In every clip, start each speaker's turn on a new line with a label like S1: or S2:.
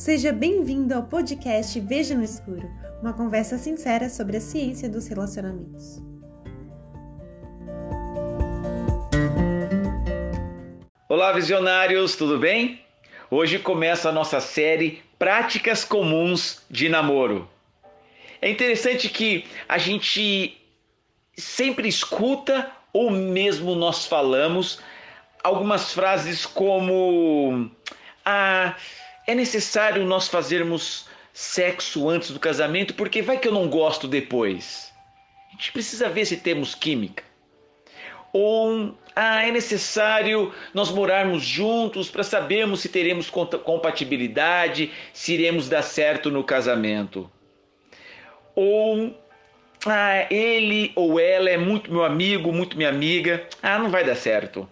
S1: Seja bem-vindo ao podcast Veja no Escuro, uma conversa sincera sobre a ciência dos relacionamentos.
S2: Olá, visionários, tudo bem? Hoje começa a nossa série Práticas Comuns de Namoro. É interessante que a gente sempre escuta ou mesmo nós falamos algumas frases como ah, é necessário nós fazermos sexo antes do casamento porque vai que eu não gosto depois. A gente precisa ver se temos química. Ou ah, é necessário nós morarmos juntos para sabermos se teremos compatibilidade, se iremos dar certo no casamento. Ou ah, ele ou ela é muito meu amigo, muito minha amiga. Ah, não vai dar certo.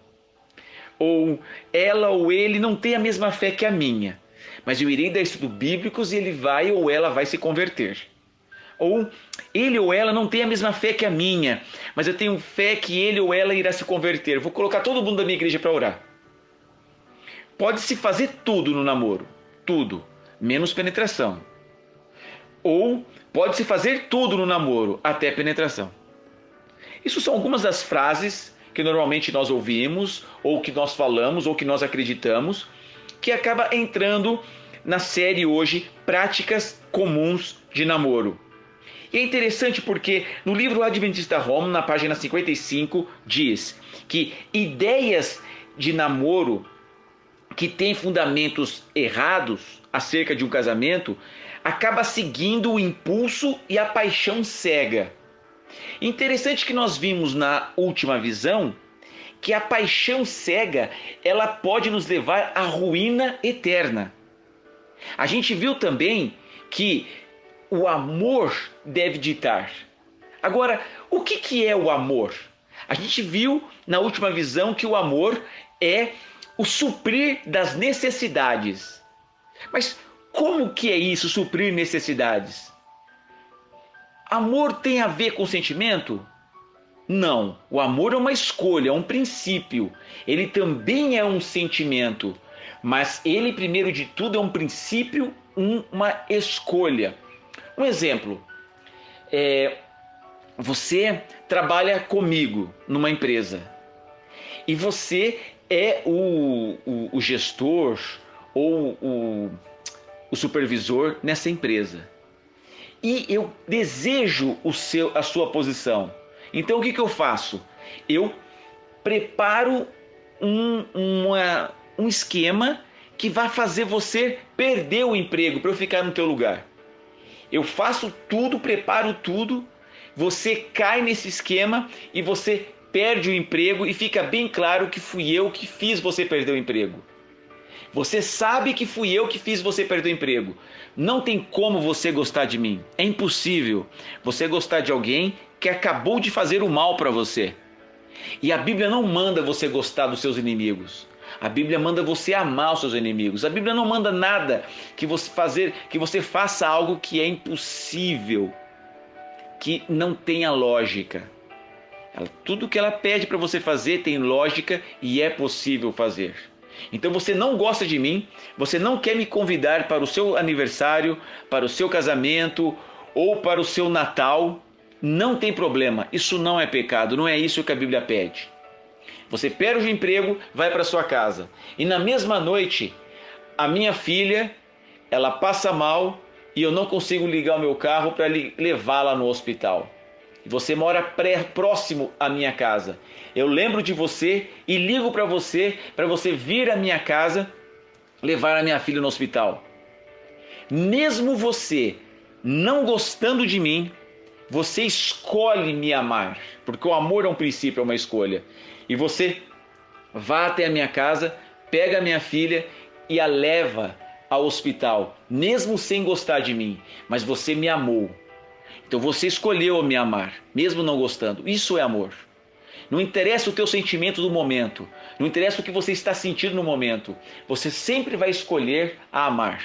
S2: Ou ela ou ele não tem a mesma fé que a minha mas eu irei dar estudo bíblicos e ele vai ou ela vai se converter. Ou ele ou ela não tem a mesma fé que a minha, mas eu tenho fé que ele ou ela irá se converter. Vou colocar todo mundo da minha igreja para orar. Pode-se fazer tudo no namoro, tudo, menos penetração. Ou pode-se fazer tudo no namoro, até penetração. Isso são algumas das frases que normalmente nós ouvimos, ou que nós falamos, ou que nós acreditamos, que acaba entrando na série hoje Práticas Comuns de Namoro. E é interessante porque no livro Adventista Home, na página 55, diz que ideias de namoro que têm fundamentos errados acerca de um casamento acaba seguindo o impulso e a paixão cega. Interessante que nós vimos na última visão que a paixão cega ela pode nos levar à ruína eterna. A gente viu também que o amor deve ditar. Agora, o que, que é o amor? A gente viu na última visão que o amor é o suprir das necessidades. Mas como que é isso, suprir necessidades? Amor tem a ver com sentimento? Não, o amor é uma escolha, é um princípio. Ele também é um sentimento, mas ele, primeiro de tudo, é um princípio, uma escolha. Um exemplo: é, você trabalha comigo numa empresa e você é o, o, o gestor ou o, o supervisor nessa empresa. E eu desejo o seu, a sua posição. Então o que, que eu faço? Eu preparo um, uma, um esquema que vai fazer você perder o emprego para eu ficar no teu lugar. Eu faço tudo, preparo tudo, você cai nesse esquema e você perde o emprego e fica bem claro que fui eu que fiz você perder o emprego. Você sabe que fui eu que fiz você perder o emprego. Não tem como você gostar de mim. É impossível você gostar de alguém que acabou de fazer o mal para você. E a Bíblia não manda você gostar dos seus inimigos. A Bíblia manda você amar os seus inimigos. A Bíblia não manda nada que você fazer, que você faça algo que é impossível, que não tenha lógica. Ela, tudo que ela pede para você fazer tem lógica e é possível fazer. Então você não gosta de mim, você não quer me convidar para o seu aniversário, para o seu casamento ou para o seu Natal, não tem problema, isso não é pecado, não é isso que a Bíblia pede. Você perde o emprego, vai para sua casa. E na mesma noite, a minha filha, ela passa mal e eu não consigo ligar o meu carro para levá-la no hospital. Você mora pré, próximo à minha casa. Eu lembro de você e ligo para você para você vir à minha casa levar a minha filha no hospital. Mesmo você não gostando de mim, você escolhe me amar, porque o amor é um princípio, é uma escolha. E você vá até a minha casa, pega a minha filha e a leva ao hospital, mesmo sem gostar de mim, mas você me amou. Então você escolheu me amar, mesmo não gostando. Isso é amor. Não interessa o teu sentimento do momento, não interessa o que você está sentindo no momento, você sempre vai escolher a amar.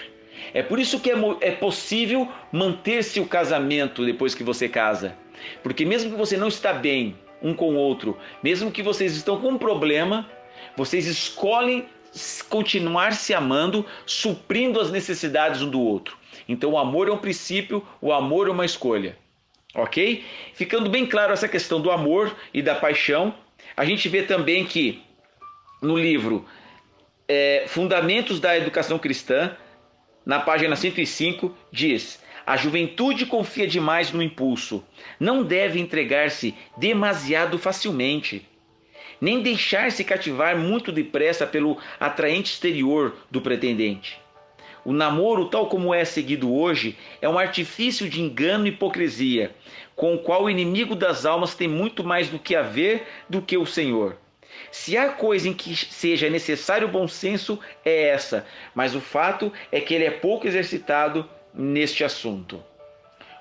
S2: É por isso que é, é possível manter-se o casamento depois que você casa. Porque mesmo que você não está bem um com o outro, mesmo que vocês estão com um problema, vocês escolhem continuar se amando, suprindo as necessidades um do outro. Então o amor é um princípio, o amor é uma escolha. Ok? Ficando bem claro essa questão do amor e da paixão, a gente vê também que no livro é, Fundamentos da Educação Cristã, na página 105, diz: A juventude confia demais no impulso, não deve entregar-se demasiado facilmente, nem deixar-se cativar muito depressa pelo atraente exterior do pretendente. O namoro, tal como é seguido hoje, é um artifício de engano e hipocrisia, com o qual o inimigo das almas tem muito mais do que a ver do que o Senhor. Se há coisa em que seja necessário bom senso, é essa, mas o fato é que ele é pouco exercitado neste assunto.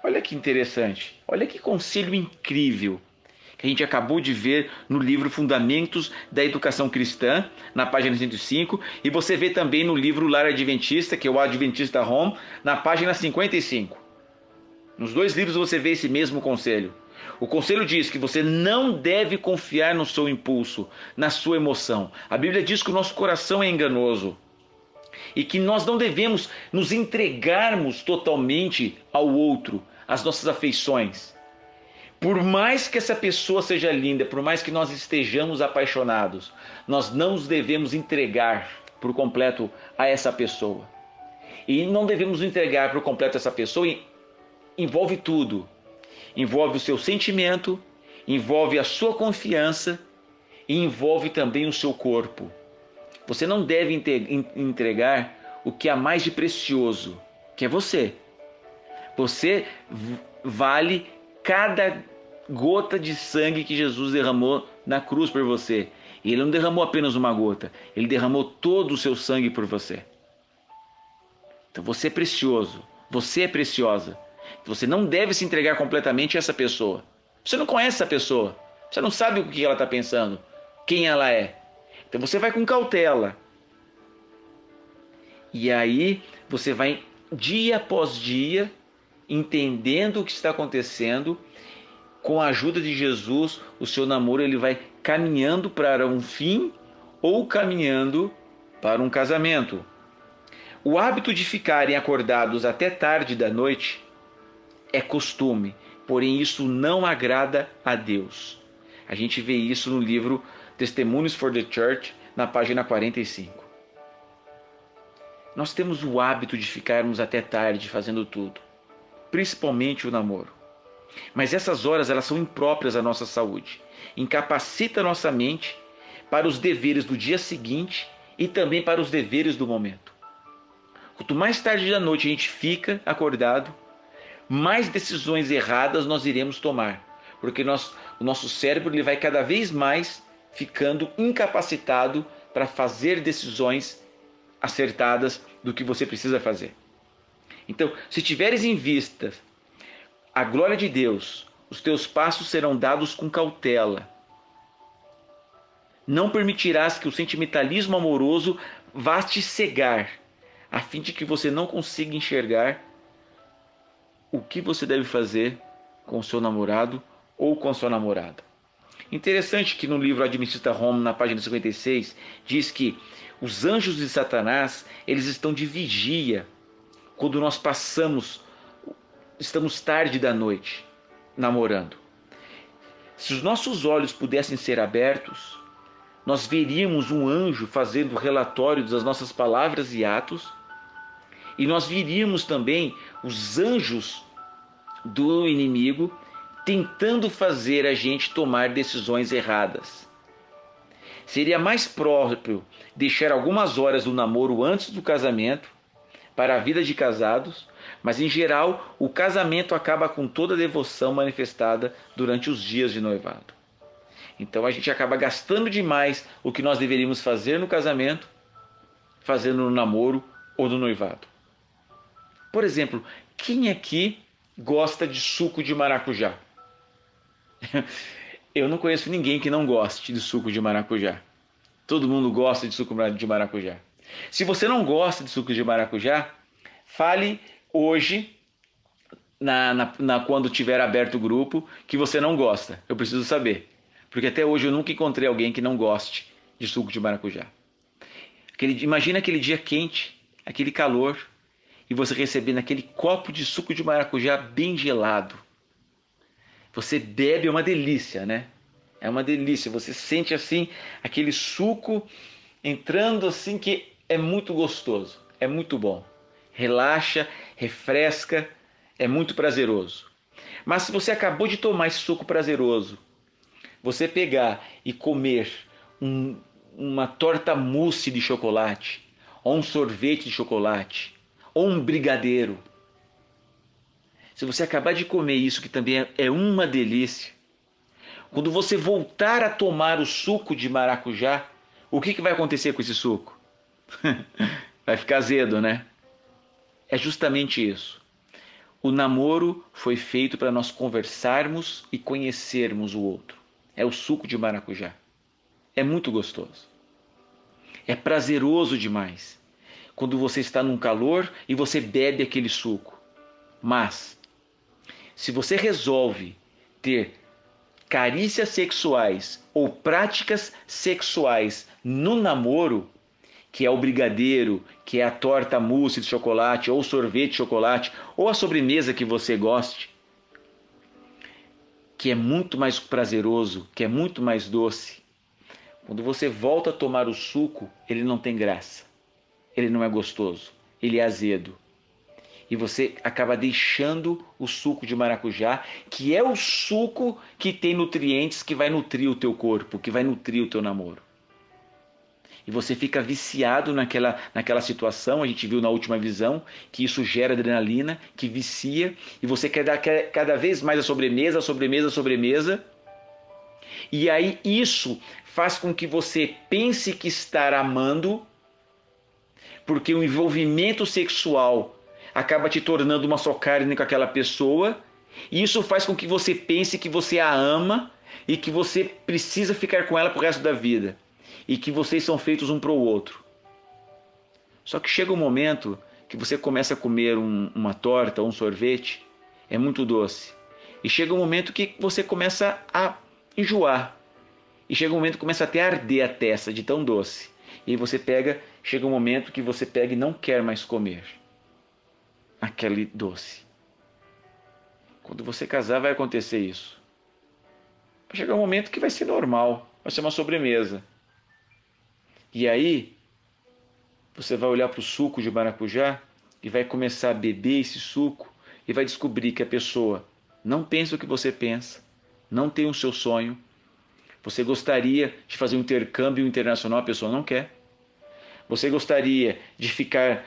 S2: Olha que interessante, olha que conselho incrível que a gente acabou de ver no livro Fundamentos da Educação Cristã, na página 105, e você vê também no livro Lar Adventista, que é o Adventista Home, na página 55. Nos dois livros você vê esse mesmo conselho. O conselho diz que você não deve confiar no seu impulso, na sua emoção. A Bíblia diz que o nosso coração é enganoso e que nós não devemos nos entregarmos totalmente ao outro, às nossas afeições. Por mais que essa pessoa seja linda, por mais que nós estejamos apaixonados, nós não nos devemos entregar por completo a essa pessoa. E não devemos entregar por completo a essa pessoa envolve tudo envolve o seu sentimento, envolve a sua confiança e envolve também o seu corpo. Você não deve entregar o que há mais de precioso, que é você. Você vale cada gota de sangue que Jesus derramou na cruz por você. E ele não derramou apenas uma gota, ele derramou todo o seu sangue por você. Então você é precioso, você é preciosa. Você não deve se entregar completamente a essa pessoa. Você não conhece essa pessoa. Você não sabe o que ela está pensando, quem ela é. Então você vai com cautela. E aí você vai dia após dia entendendo o que está acontecendo. Com a ajuda de Jesus, o seu namoro ele vai caminhando para um fim ou caminhando para um casamento. O hábito de ficarem acordados até tarde da noite é costume, porém isso não agrada a Deus. A gente vê isso no livro Testemunhos for the Church, na página 45. Nós temos o hábito de ficarmos até tarde fazendo tudo, principalmente o namoro. Mas essas horas elas são impróprias à nossa saúde, incapacita nossa mente para os deveres do dia seguinte e também para os deveres do momento. Quanto mais tarde da noite a gente fica acordado, mais decisões erradas nós iremos tomar, porque nós, o nosso cérebro ele vai cada vez mais ficando incapacitado para fazer decisões acertadas do que você precisa fazer. Então, se tiveres em vista a glória de Deus, os teus passos serão dados com cautela. Não permitirás que o sentimentalismo amoroso vá te cegar, a fim de que você não consiga enxergar o que você deve fazer com o seu namorado ou com a sua namorada. Interessante que no livro Adventista Home, na página 56, diz que os anjos de Satanás, eles estão de vigia quando nós passamos, estamos tarde da noite namorando. Se os nossos olhos pudessem ser abertos, nós veríamos um anjo fazendo relatório das nossas palavras e atos e nós viríamos também os anjos do inimigo tentando fazer a gente tomar decisões erradas. Seria mais próprio deixar algumas horas do namoro antes do casamento para a vida de casados, mas em geral o casamento acaba com toda a devoção manifestada durante os dias de noivado. Então a gente acaba gastando demais o que nós deveríamos fazer no casamento, fazendo no namoro ou no noivado. Por exemplo, quem aqui gosta de suco de maracujá? Eu não conheço ninguém que não goste de suco de maracujá. Todo mundo gosta de suco de maracujá. Se você não gosta de suco de maracujá, fale hoje, na, na, na, quando tiver aberto o grupo, que você não gosta. Eu preciso saber. Porque até hoje eu nunca encontrei alguém que não goste de suco de maracujá. Aquele, imagina aquele dia quente, aquele calor, e você recebendo aquele copo de suco de maracujá bem gelado. Você bebe, é uma delícia, né? É uma delícia. Você sente assim aquele suco entrando assim que é muito gostoso, é muito bom. Relaxa, refresca, é muito prazeroso. Mas se você acabou de tomar esse suco prazeroso, você pegar e comer um, uma torta mousse de chocolate, ou um sorvete de chocolate, ou um brigadeiro. Se você acabar de comer isso, que também é, é uma delícia, quando você voltar a tomar o suco de maracujá, o que, que vai acontecer com esse suco? vai ficar azedo, né? É justamente isso. O namoro foi feito para nós conversarmos e conhecermos o outro. É o suco de maracujá. É muito gostoso. É prazeroso demais quando você está num calor e você bebe aquele suco. Mas, se você resolve ter carícias sexuais ou práticas sexuais no namoro, que é o brigadeiro, que é a torta mousse de chocolate, ou sorvete de chocolate, ou a sobremesa que você goste, que é muito mais prazeroso, que é muito mais doce. Quando você volta a tomar o suco, ele não tem graça. Ele não é gostoso, ele é azedo. E você acaba deixando o suco de maracujá, que é o suco que tem nutrientes que vai nutrir o teu corpo, que vai nutrir o teu namoro e você fica viciado naquela, naquela situação. A gente viu na última visão que isso gera adrenalina, que vicia, e você quer dar cada vez mais a sobremesa, a sobremesa, a sobremesa. E aí isso faz com que você pense que está amando, porque o envolvimento sexual acaba te tornando uma só carne com aquela pessoa, e isso faz com que você pense que você a ama e que você precisa ficar com ela pro resto da vida e que vocês são feitos um para o outro. Só que chega um momento que você começa a comer um, uma torta, um sorvete, é muito doce. E chega um momento que você começa a enjoar. E chega um momento que começa até a arder a testa de tão doce. E aí você pega, chega um momento que você pega e não quer mais comer aquele doce. Quando você casar vai acontecer isso. Vai chegar um momento que vai ser normal, vai ser uma sobremesa. E aí, você vai olhar para o suco de maracujá e vai começar a beber esse suco e vai descobrir que a pessoa não pensa o que você pensa, não tem o seu sonho. Você gostaria de fazer um intercâmbio internacional, a pessoa não quer. Você gostaria de ficar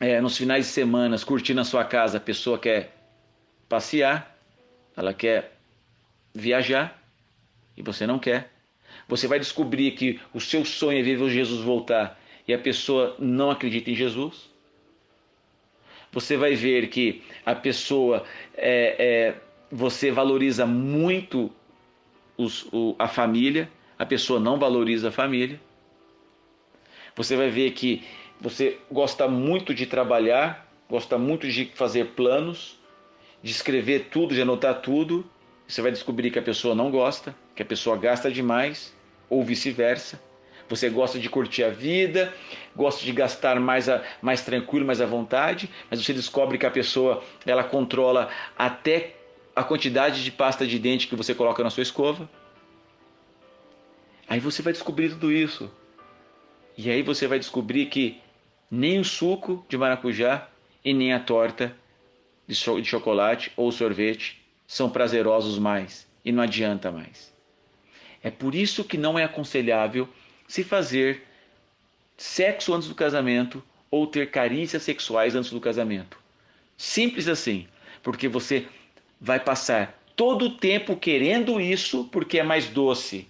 S2: é, nos finais de semana curtindo a sua casa, a pessoa quer passear, ela quer viajar e você não quer. Você vai descobrir que o seu sonho é ver Jesus voltar e a pessoa não acredita em Jesus. Você vai ver que a pessoa, é, é, você valoriza muito os, o, a família, a pessoa não valoriza a família. Você vai ver que você gosta muito de trabalhar, gosta muito de fazer planos, de escrever tudo, de anotar tudo. Você vai descobrir que a pessoa não gosta, que a pessoa gasta demais ou vice-versa. Você gosta de curtir a vida, gosta de gastar mais, a, mais tranquilo, mais à vontade, mas você descobre que a pessoa ela controla até a quantidade de pasta de dente que você coloca na sua escova. Aí você vai descobrir tudo isso. E aí você vai descobrir que nem o suco de maracujá e nem a torta de chocolate ou sorvete são prazerosos mais e não adianta mais. É por isso que não é aconselhável se fazer sexo antes do casamento ou ter carícias sexuais antes do casamento. Simples assim, porque você vai passar todo o tempo querendo isso porque é mais doce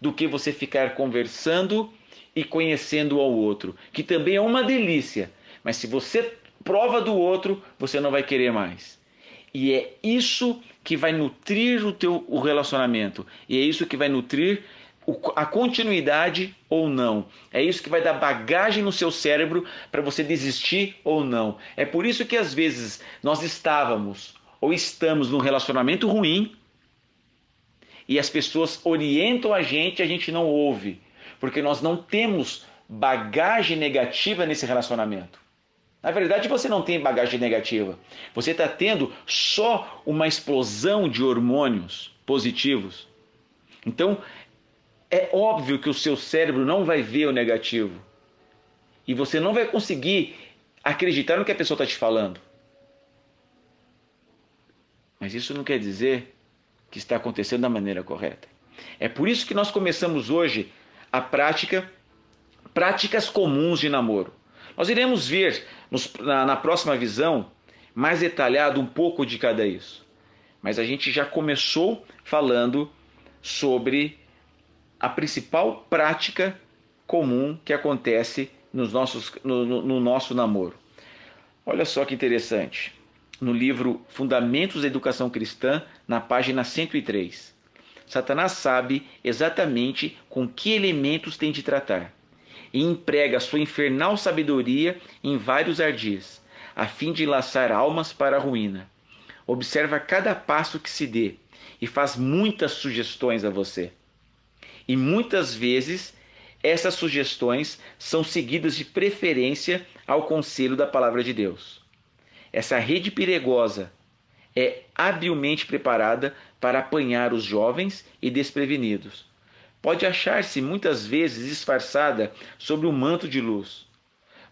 S2: do que você ficar conversando e conhecendo ao outro, que também é uma delícia, mas se você prova do outro, você não vai querer mais. E é isso que vai nutrir o teu o relacionamento. E é isso que vai nutrir a continuidade ou não. É isso que vai dar bagagem no seu cérebro para você desistir ou não. É por isso que às vezes nós estávamos ou estamos num relacionamento ruim e as pessoas orientam a gente e a gente não ouve, porque nós não temos bagagem negativa nesse relacionamento. Na verdade, você não tem bagagem negativa. Você está tendo só uma explosão de hormônios positivos. Então, é óbvio que o seu cérebro não vai ver o negativo. E você não vai conseguir acreditar no que a pessoa está te falando. Mas isso não quer dizer que está acontecendo da maneira correta. É por isso que nós começamos hoje a prática, práticas comuns de namoro. Nós iremos ver nos, na, na próxima visão mais detalhado um pouco de cada isso. Mas a gente já começou falando sobre a principal prática comum que acontece nos nossos, no, no, no nosso namoro. Olha só que interessante. No livro Fundamentos da Educação Cristã, na página 103. Satanás sabe exatamente com que elementos tem de tratar e emprega sua infernal sabedoria em vários ardis, a fim de laçar almas para a ruína. Observa cada passo que se dê e faz muitas sugestões a você. E muitas vezes essas sugestões são seguidas de preferência ao conselho da palavra de Deus. Essa rede perigosa é habilmente preparada para apanhar os jovens e desprevenidos. Pode achar-se muitas vezes disfarçada sob um manto de luz,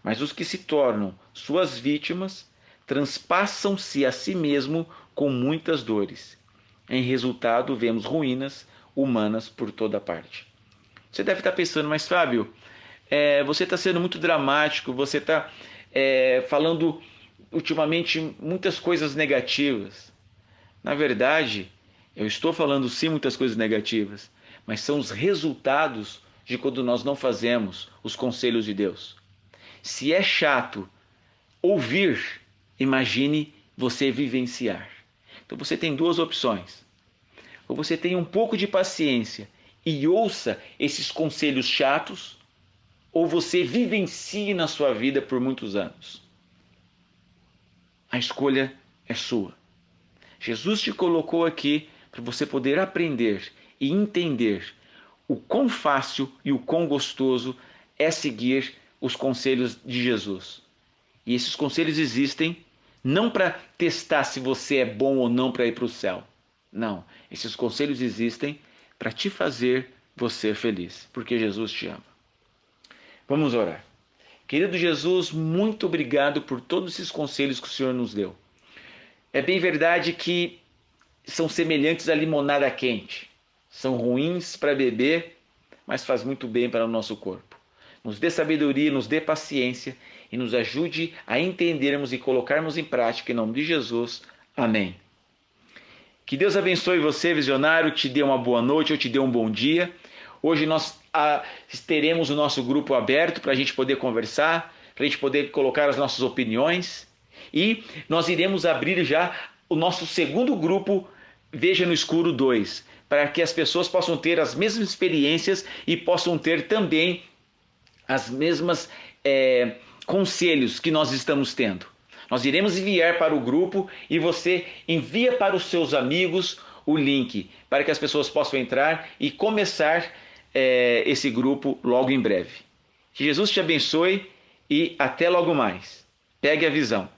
S2: mas os que se tornam suas vítimas transpassam-se a si mesmo com muitas dores. Em resultado, vemos ruínas humanas por toda parte. Você deve estar pensando, mas Fábio, é, você está sendo muito dramático, você está é, falando ultimamente muitas coisas negativas. Na verdade, eu estou falando sim muitas coisas negativas, mas são os resultados de quando nós não fazemos os conselhos de Deus. Se é chato ouvir, imagine você vivenciar. Então você tem duas opções. Ou você tem um pouco de paciência e ouça esses conselhos chatos, ou você vivencie na sua vida por muitos anos. A escolha é sua. Jesus te colocou aqui para você poder aprender e entender o quão fácil e o quão gostoso é seguir os conselhos de Jesus. E esses conselhos existem não para testar se você é bom ou não para ir para o céu. Não, esses conselhos existem para te fazer você feliz, porque Jesus te ama. Vamos orar. Querido Jesus, muito obrigado por todos esses conselhos que o Senhor nos deu. É bem verdade que são semelhantes à limonada quente. São ruins para beber, mas faz muito bem para o nosso corpo. Nos dê sabedoria, nos dê paciência e nos ajude a entendermos e colocarmos em prática em nome de Jesus. Amém. Que Deus abençoe você, visionário, te dê uma boa noite ou te dê um bom dia. Hoje nós a, teremos o nosso grupo aberto para a gente poder conversar, para a gente poder colocar as nossas opiniões. E nós iremos abrir já o nosso segundo grupo, Veja no Escuro 2, para que as pessoas possam ter as mesmas experiências e possam ter também as mesmas é, conselhos que nós estamos tendo. Nós iremos enviar para o grupo e você envia para os seus amigos o link para que as pessoas possam entrar e começar é, esse grupo logo em breve. Que Jesus te abençoe e até logo mais. Pegue a visão.